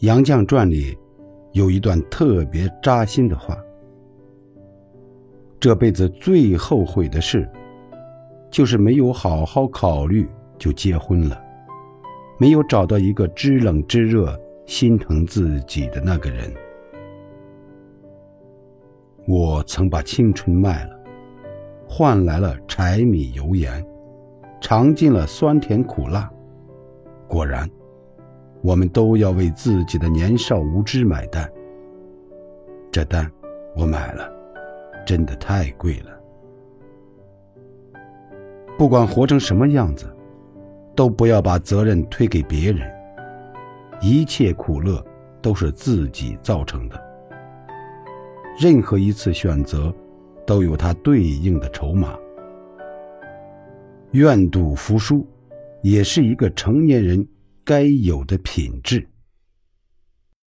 杨绛传》里有一段特别扎心的话：这辈子最后悔的事，就是没有好好考虑就结婚了，没有找到一个知冷知热、心疼自己的那个人。我曾把青春卖了，换来了柴米油盐，尝尽了酸甜苦辣。果然。我们都要为自己的年少无知买单。这单我买了，真的太贵了。不管活成什么样子，都不要把责任推给别人。一切苦乐都是自己造成的。任何一次选择，都有它对应的筹码。愿赌服输，也是一个成年人。该有的品质。